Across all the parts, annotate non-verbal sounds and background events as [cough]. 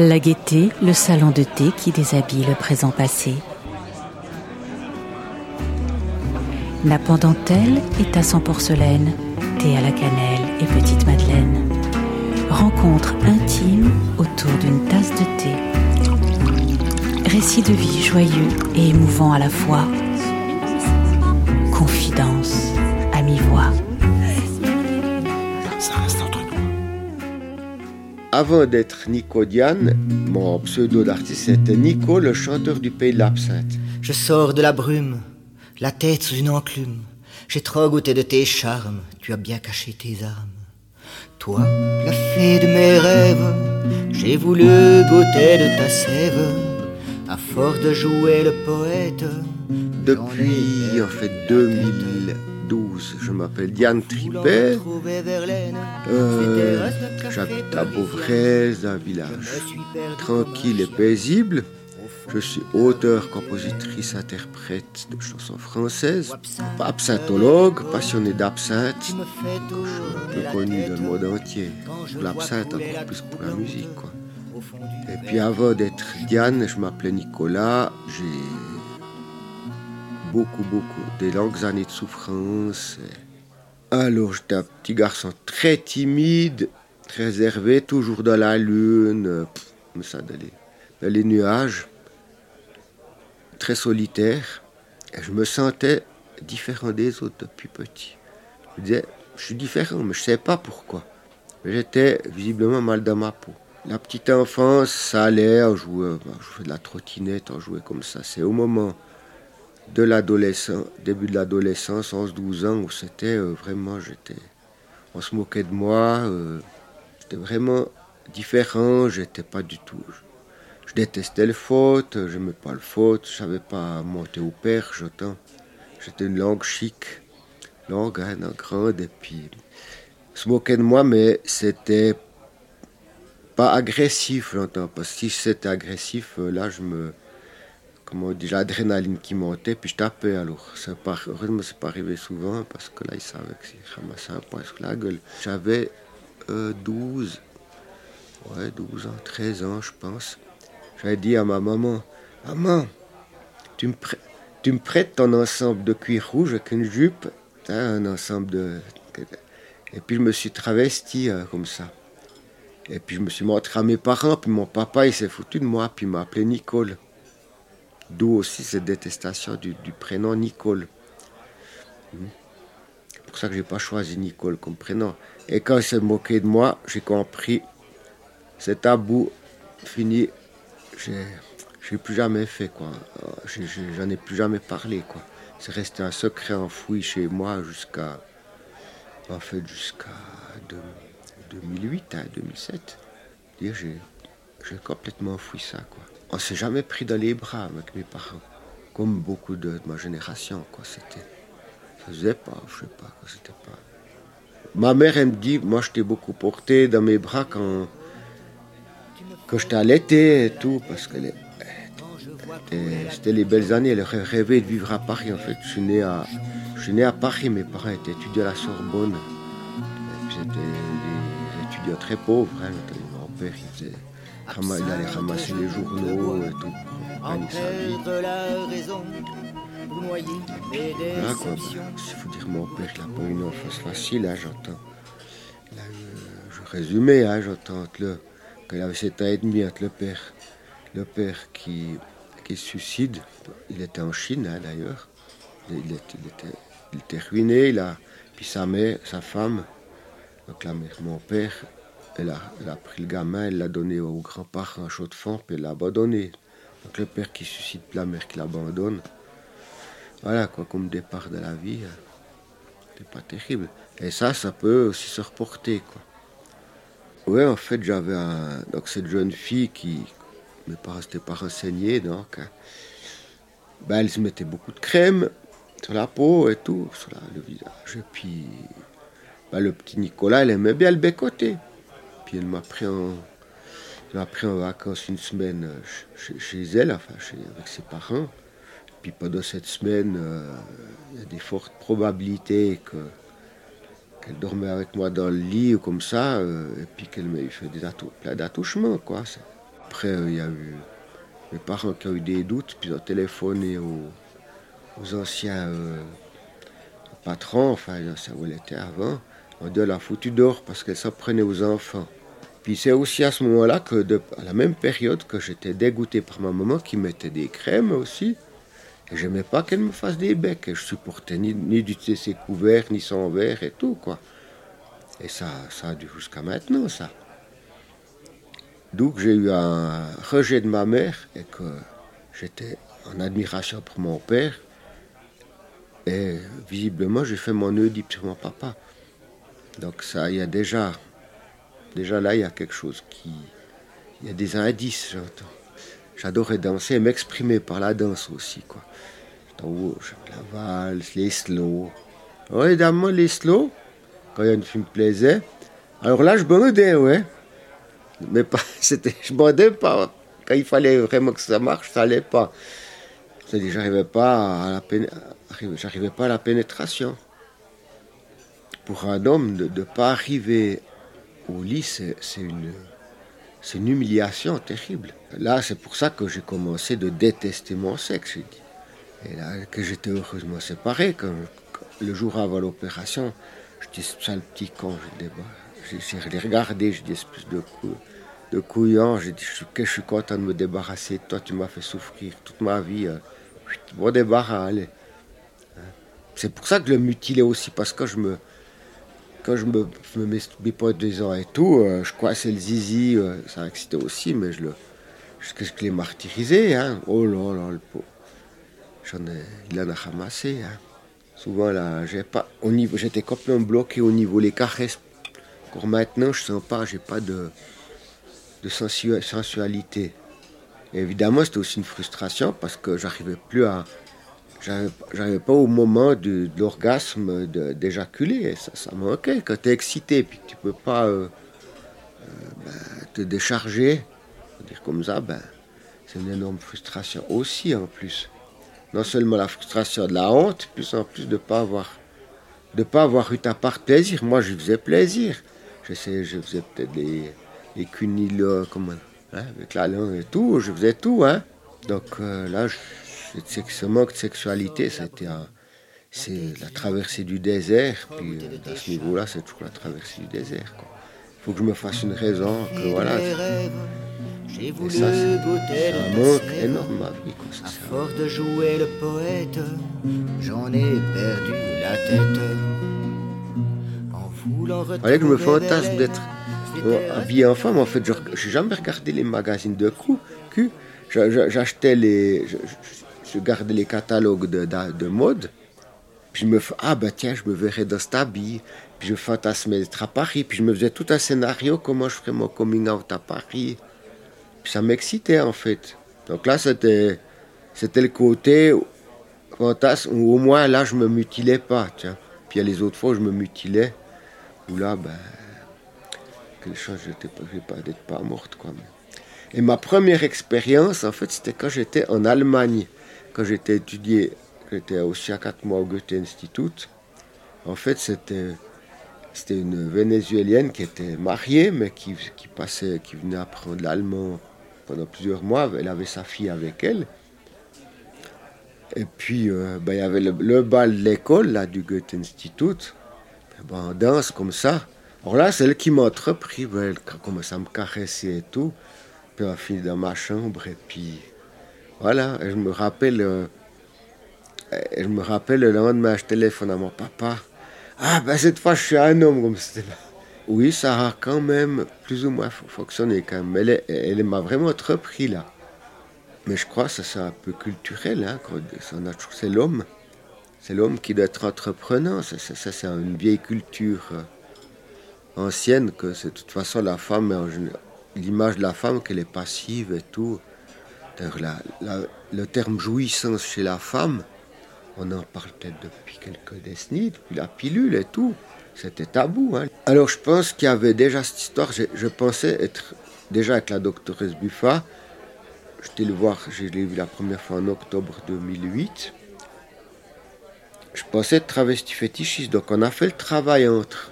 La gaieté, le salon de thé qui déshabille le présent passé. Nappe en dentelle et tasse en porcelaine, thé à la cannelle et petite madeleine. Rencontre intime autour d'une tasse de thé. Récit de vie joyeux et émouvant à la fois. Confidence Avant d'être Nico Diane, mon pseudo d'artiste était Nico, le chanteur du pays de l'absinthe. Je sors de la brume, la tête sous une enclume. J'ai trop goûté de tes charmes, tu as bien caché tes armes. Toi, la fée de mes rêves, j'ai voulu goûter de ta sève, à force de jouer le poète. Depuis, en fait, 2012, je m'appelle Diane Tripet. Euh, J'habite à Beauvrais, un village tranquille et paisible. Je suis auteur, compositrice, interprète de chansons françaises, absintologue, passionné d'absinthe. Je suis un peu connu dans le monde entier. Pour l'absinthe, encore plus pour la musique. Quoi. Et puis avant d'être Diane, je m'appelais Nicolas. Beaucoup, beaucoup, des longues années de souffrance. Alors j'étais un petit garçon très timide, très réservé, toujours dans la lune, comme ça, dans les, nuages très solitaire. Je me sentais différent des autres depuis petit. Je me disais, je suis différent, mais je ne sais pas pourquoi. J'étais visiblement mal dans ma peau. La petite enfance, ça allait, on jouait, je jouais de la trottinette, on jouait comme ça. C'est au moment de l'adolescence, début de l'adolescence, 11-12 ans, où c'était euh, vraiment, j'étais, on se moquait de moi, euh, j'étais vraiment différent, j'étais pas du tout, je détestais le faute, je n'aimais pas le faute, je savais pas monter au perche autant. J'étais une langue chic, langue hein, grande, et puis se moquait de moi, mais c'était pas agressif, j'entends. Parce que si c'était agressif, euh, là, je me. Comment on dit, l'adrénaline qui montait, puis je tapais alors. Pas, heureusement, c'est pas arrivé souvent, parce que là, il savait que je ramassait un point sur la gueule. J'avais 12, euh, ouais, 12 ans, 13 ans, je pense. J'avais dit à ma maman, maman, tu me, tu me prêtes ton ensemble de cuir rouge avec une jupe, hein, un ensemble de... Et puis je me suis travesti euh, comme ça. Et puis je me suis montré à mes parents, puis mon papa il s'est foutu de moi, puis il m'a appelé Nicole. D'où aussi cette détestation du, prénom Nicole. Hmm. C'est pour ça que j'ai pas choisi Nicole comme prénom. Et quand il s'est moqué de moi, j'ai compris, c'est tabou, fini, j'ai plus jamais fait quoi. J'en ai plus jamais parlé quoi. C'est resté un secret enfoui chez moi jusqu'à en fait jusqu'à 2008 à 2007. J'ai complètement enfoui ça quoi. On s'est jamais pris dans les bras avec mes parents, comme beaucoup de, ma génération quoi. C'était ça faisait pas, je sais pas. C'était pas. Ma mère me dit, moi je t'ai beaucoup porté dans mes bras quand quand j'étais l'été et tout, parce que c'était les belles années. Elle rêvait de vivre à Paris, en fait. Je suis né à, je suis né à Paris, mes parents étaient étudiants à la Sorbonne. C'était des étudiants très pauvres. Hein. Mon père, il, faisait, il allait ramasser les journaux et tout. Voilà quoi, il faut dire mon père, il n'a pas une enfance facile, hein, j'entends. Je résumais, hein, j'entends le il avait 7 ans et demi entre le père, le père qui, qui suicide. Il était en Chine hein, d'ailleurs. Il, était, il, était, ruiné. Il a, puis sa mère, sa femme, donc la mère, mon père, elle a, pris le gamin, elle l'a donné au grand-père en chaud de fond, puis elle l'a abandonné. Donc le père qui suicide, la mère qui l'abandonne. Voilà quoi, comme départ de la vie. Hein. C'est pas terrible. Et ça, ça peut aussi se reporter quoi. Oui, en fait, j'avais donc cette jeune fille qui, mes parents n'étaient pas renseignés, donc, hein. ben, elle se mettait beaucoup de crème sur la peau et tout, sur le visage. Et puis, ben, le petit Nicolas, elle aimait bien le bécoter. Puis elle m'a pris en, en vacances une semaine euh, chez, elle, enfin, avec ses parents. Puis pendant cette semaine, euh, il y a des fortes probabilités que elle dormait avec moi dans le lit ou comme ça, euh, et puis qu'elle m'ait fait des plein d'attouchements, quoi. après, il y a eu mes parents qui ont eu des doutes, puis ils ont téléphoné aux, anciens patrons, enfin, anciens où elle était avant. On dit, elle a foutu dehors parce qu'elle s'en prenait aux enfants. Puis c'est aussi à ce moment-là que, à la même période, que j'étais dégoûté par ma maman qui mettait des crèmes aussi. Et j'aimais pas qu'elle me fasse des becs. Et je supportais ni, ni d'utiliser ses couverts, ni son verre et tout, quoi. Et ça, ça a dû jusqu'à maintenant, ça. Que j'ai eu un rejet de ma mère et que j'étais en admiration pour mon père. Et visiblement, j'ai fait mon Oedipe sur mon papa. Donc ça, il y a déjà, déjà là, il y a quelque chose qui, il y a des indices, j'entends. J'adorais danser et m'exprimer par la danse aussi, quoi. La valse, les slow. Oui, évidemment, les slow, quand il y a une fille me plaisait. Alors là, je bandais, ouais. Mais pas, [laughs] c'était, je bandais pas. Quand il fallait vraiment que ça marche, ça allait pas. C'est-à-dire, j'arrivais pas à la j'arrivais pas à la pénétration. Pour un homme, de ne pas arriver au lit, c'est, une, une humiliation terrible. Là, c'est pour ça que j'ai commencé de détester mon sexe. Dit. Et là, que j'étais heureusement séparé. Quand, le jour avant l'opération, je dis, le petit con, j'ai regardé, je dis, espèce de, cou, de couillon, j'ai dit, que je suis content de me débarrasser toi, tu m'as fait souffrir toute ma vie. Euh, bon débarras, allez. Hein. C'est pour ça que je le mutilais aussi, parce que je me, quand je me, me mets pas des ans et tout, euh, je c'est le zizi, euh, ça excitait aussi, mais je le, je, je l'ai martyrisé, hein. Oh là là, le pauvre. J'en ai, il en a ramassé, hein. Souvent là, j'ai pas, au niveau, j'étais complètement bloqué au niveau les caresses. Encore maintenant, je sens pas, j'ai pas de, de sensualité. évidemment, c'était aussi une frustration parce que j'arrivais plus à, j'arrivais pas au moment de, l'orgasme d'éjaculer. Ça, ça manquait. Quand tu es excité puis que tu peux pas euh, euh, ben, te décharger, dire comme ça, ben, c'est une énorme frustration aussi en plus non seulement la frustration de la honte, plus en plus de pas avoir de pas avoir eu ta part de plaisir. Moi, je faisais plaisir. Je je faisais peut-être cuniles, comment, hein, avec la langue et tout, je faisais tout. Hein. Donc euh, là, ce manque de sexualité, c'était c'est la traversée du désert. Puis euh, à ce niveau-là, c'est toujours la traversée du désert. Il faut que je me fasse une raison, que voilà. J'ai voulu ça, goûter le manque énorme ma vie. Quoi, ça, à force de jouer le poète, j'en ai perdu la tête. En voulant retrouver que je me fantasme d'être habillé en femme. En fait, je n'ai jamais regardé les magazines de cul. J'achetais les. Je, gardais les catalogues de, de, mode. Puis je me fais, ah ben tiens, je me verrais dans cet habit. Puis je fantasmais d'être à Paris. Puis je me faisais tout un scénario, comment je ferais mon coming out à Paris ça m'excitait en fait. Donc là, c'était, c'était le côté fantasme où au moins là, je me mutilais pas. Tiens. Puis il y a les autres fois où je me mutilais, où là, ben, quelque chose, j'étais pas, pas pas morte. Quoi. Et ma première expérience, en fait, c'était quand j'étais en Allemagne, quand j'étais étudié, j'étais aussi à 4 mois au Goethe Institut. En fait, c'était une Vénézuélienne qui était mariée, mais qui, passait, qui venait apprendre l'allemand pendant plusieurs mois. Elle avait sa fille avec elle. Et puis, euh, ben, il y avait le, bal de l'école, là, du Goethe Institut. Ben, on danse comme ça. Alors là, c'est elle qui m'a entrepris. Ben, elle commençait à me caresser et tout. Puis on a fini dans ma chambre. Et puis, voilà. Je me rappelle, euh, je me rappelle le lendemain, je téléphone à mon papa. Ah, ben cette fois, je suis un homme, comme c'était oui, ça a quand même plus ou moins fonctionné quand même. Elle, m'a vraiment entrepris là. Mais je crois que ça c'est un peu culturel. Hein, c'est l'homme. C'est l'homme qui doit être entreprenant. Ça, c'est une vieille culture euh, ancienne que c'est de toute façon la femme, l'image de la femme qu'elle est passive et tout. Le terme jouissance chez la femme, on en parle peut-être depuis quelques décennies, depuis la pilule et tout. C'était tabou. Hein. Alors je pense qu'il y avait déjà cette histoire. Je, pensais être déjà avec la doctoresse Buffa. J'étais le voir, je l'ai vu la première fois en octobre 2008. Je pensais être travesti fétichiste. Donc on a fait le travail entre.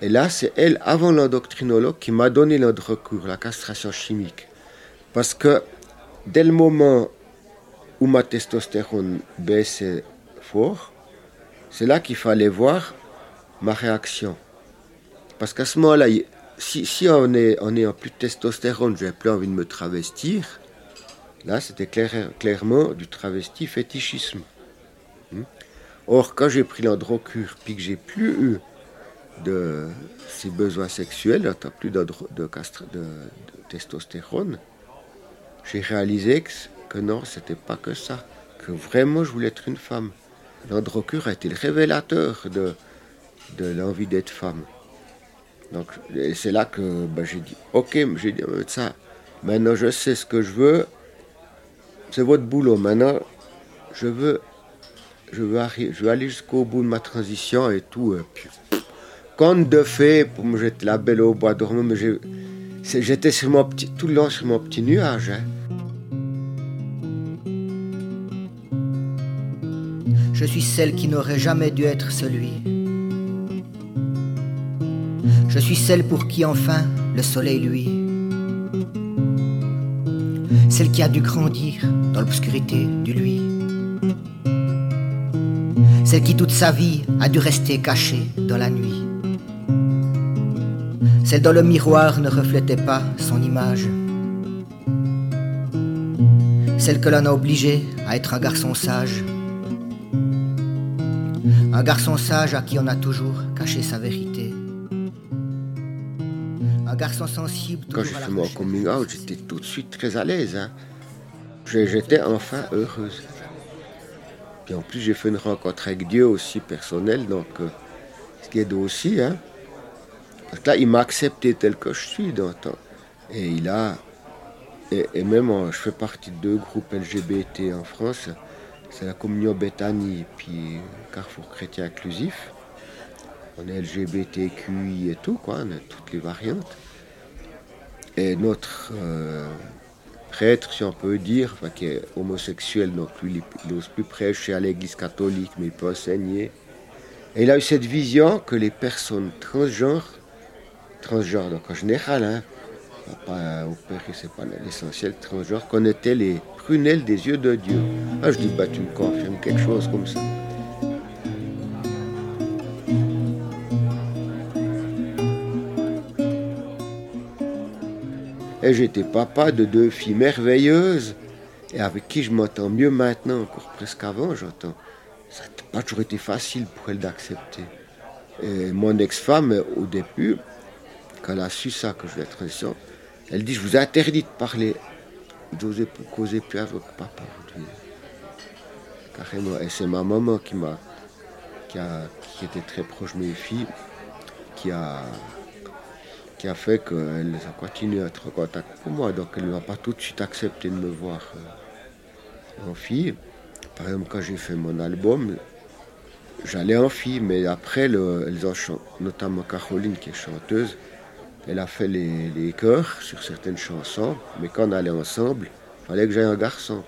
Et là, c'est elle, avant l'endocrinologue, qui m'a donné l'ordre recours, la castration chimique. Parce que dès le moment où ma testostérone baissait fort, c'est là qu'il fallait voir ma réaction. Parce qu'à ce moment-là, si, on, est, en plus de testostérone, j'ai plus envie de me travestir, là c'était clairement du travesti fétichisme. Hmm? Or, quand j'ai pris l'androcure, puis que j'ai plus eu de ces besoins sexuels, plus de, de, de, testostérone, j'ai réalisé que, que non, c'était pas que ça, que vraiment je voulais être une femme. L'androcure a été le révélateur de, l'envie d'être femme. Donc c'est là que ben, j'ai dit, ok, j'ai dit ça, maintenant je sais ce que je veux, c'est votre boulot. Maintenant, je veux, je veux, aller jusqu'au bout de ma transition et tout. Et de fait, pour me jeter la belle au bois dormant, mais j'étais sur mon tout le long sur mon petit nuage. Hein. Je suis celle qui n'aurait jamais dû être celui. Je suis celle pour qui enfin le soleil lui. Celle qui a dû grandir dans l'obscurité du lui. Celle qui toute sa vie a dû rester cachée dans la nuit. Celle dont le miroir ne reflétait pas son image. Celle que l'on a obligée à être un garçon sage. Un garçon sage à qui on a toujours caché sa vérité. Un garçon sensible. Quand j'ai fait mon coming out, j'étais tout de suite très à l'aise. Hein. J'étais enfin heureuse. Puis en plus, j'ai fait une rencontre avec Dieu aussi personnelle, donc euh, ce qui aide aussi. Hein. Parce que là, il m'a accepté tel que je suis Et il a. Et, même, je fais partie de deux groupes LGBT en France. C'est la Communion Bethany puis Carrefour Chrétien Inclusif. On est LGBTQI et tout, quoi. On a toutes les variantes. Et notre euh, prêtre, si on peut dire, qui est homosexuel, donc lui, il n'ose plus prêcher à l'église catholique, mais il peut enseigner. Et il a eu cette vision que les personnes transgenres transgenres, donc en général, hein, pas opérer, c'est pas l'essentiel, transgenre, connaîtait les prunelles des yeux de Dieu. Ah, je dis, bah, tu me confirmes quelque chose comme ça. Et j'étais papa de deux filles merveilleuses et avec qui je m'entends mieux maintenant, encore presque avant, j'entends. Ça n'a pas toujours été facile pour elle d'accepter. Et mon ex-femme, au début, quand elle a su ça, que je vais être transition, elle dit, je vous ai interdit de parler. J'osais causer plus avec papa. Carrément. Et c'est ma maman qui m'a, qui, qui était très proche de mes filles, qui a, qui a fait qu'elle a continué à être en contact pour moi. Donc elle ne va pas tout de suite accepté de me voir euh, en fille. Par exemple, quand j'ai fait mon album, j'allais en fille, mais après, elles ont notamment Caroline qui est chanteuse, elle a fait les, les chœurs sur certaines chansons, mais quand on allait ensemble, il fallait que j'aille un garçon.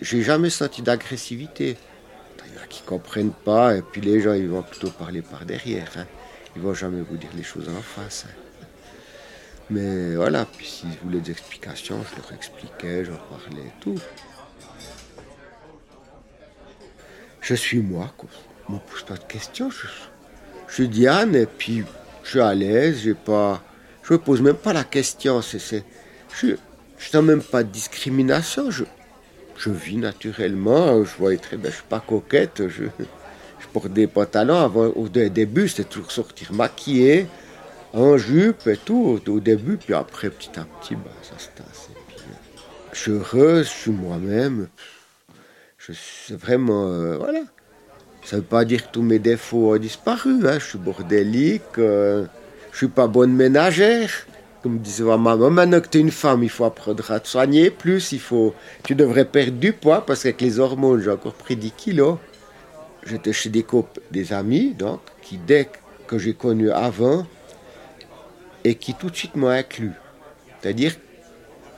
J'ai jamais senti d'agressivité. Il y en a qui comprennent pas, et puis les gens ils vont plutôt parler par derrière. Hein. Ils vont jamais vous dire les choses en face. Hein. Mais voilà, puis s'ils voulaient des explications, je leur expliquais, j'en parlais tout. Je suis moi, quoi. ne me pose pas de questions. Je, je suis Diane, et puis je suis à l'aise, j'ai pas je me pose même pas la question. C'est, je n'ai même pas de discrimination. Je, je vis naturellement. Je vois très bien. Je suis pas coquette. Je, je porte des pantalons. Avant, au début, c'était toujours sortir maquillée, en jupe et tout. Au, début, puis après, petit à petit, bah, ça se tasse. je suis heureuse. Je suis moi-même. Je c'est vraiment euh, voilà. Ça veut pas dire que tous mes défauts ont disparu. Hein. Je suis bordélique. Euh, je suis pas bonne ménagère. Comme disait ma maman, maintenant que tu es une femme, il faut apprendre à te soigner plus, il faut, tu devrais perdre du poids parce qu'avec les hormones, j'ai encore pris 10 kilos. J'étais chez des, des amis, donc, qui dès que j'ai connu avant, et qui tout de suite m'ont inclus. C'est-à-dire,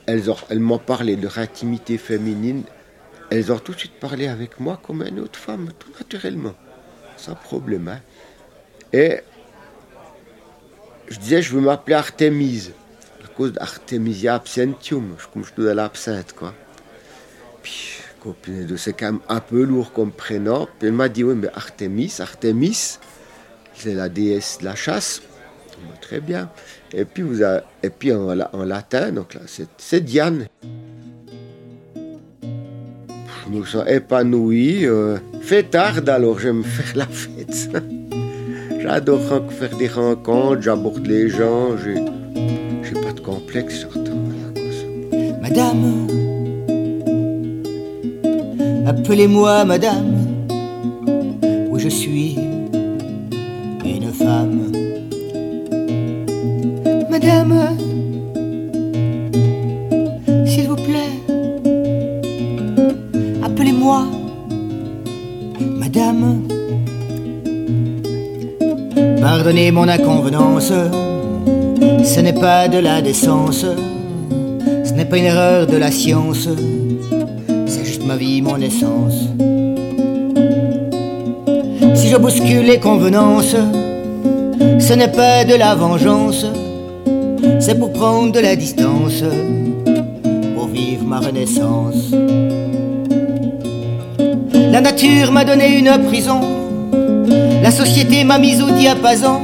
elles, elles m'ont parlé de leur intimité féminine, elles ont tout de suite parlé avec moi comme une autre femme, tout naturellement, sans problème. Hein. Et je disais, je veux m'appeler Artémise. cause d'Artemisia absentium, comme je dois l'absinthe, quoi. Puis, de c'est quand même un peu lourd comme prénom. Elle m'a dit, oui, mais Artemis, Artemis, c'est la déesse de la chasse. Très bien. Et puis, vous et puis en, latin, donc là, c'est Diane. Je me sens épanoui. Euh, fait tard, alors j'aime faire la fête. [laughs] J'adore faire des rencontres, j'aborde les gens, j'ai, j'ai pas de complexe surtout. Madame, appelez-moi madame, où je suis une femme. Madame, Pardonnez mon inconvenance, ce n'est pas de la décence, ce n'est pas une erreur de la science, c'est juste ma vie, mon essence. Si je bouscule les convenances, ce n'est pas de la vengeance, c'est pour prendre de la distance, pour vivre ma renaissance. La nature m'a donné une prison société m'a mise au diapason,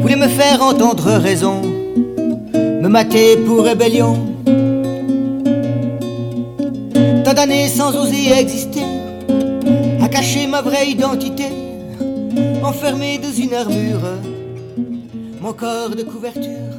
voulait me faire entendre raison, me mater pour rébellion. Tant d'années sans oser exister, à cacher ma vraie identité, enfermé dans une armure, mon corps de couverture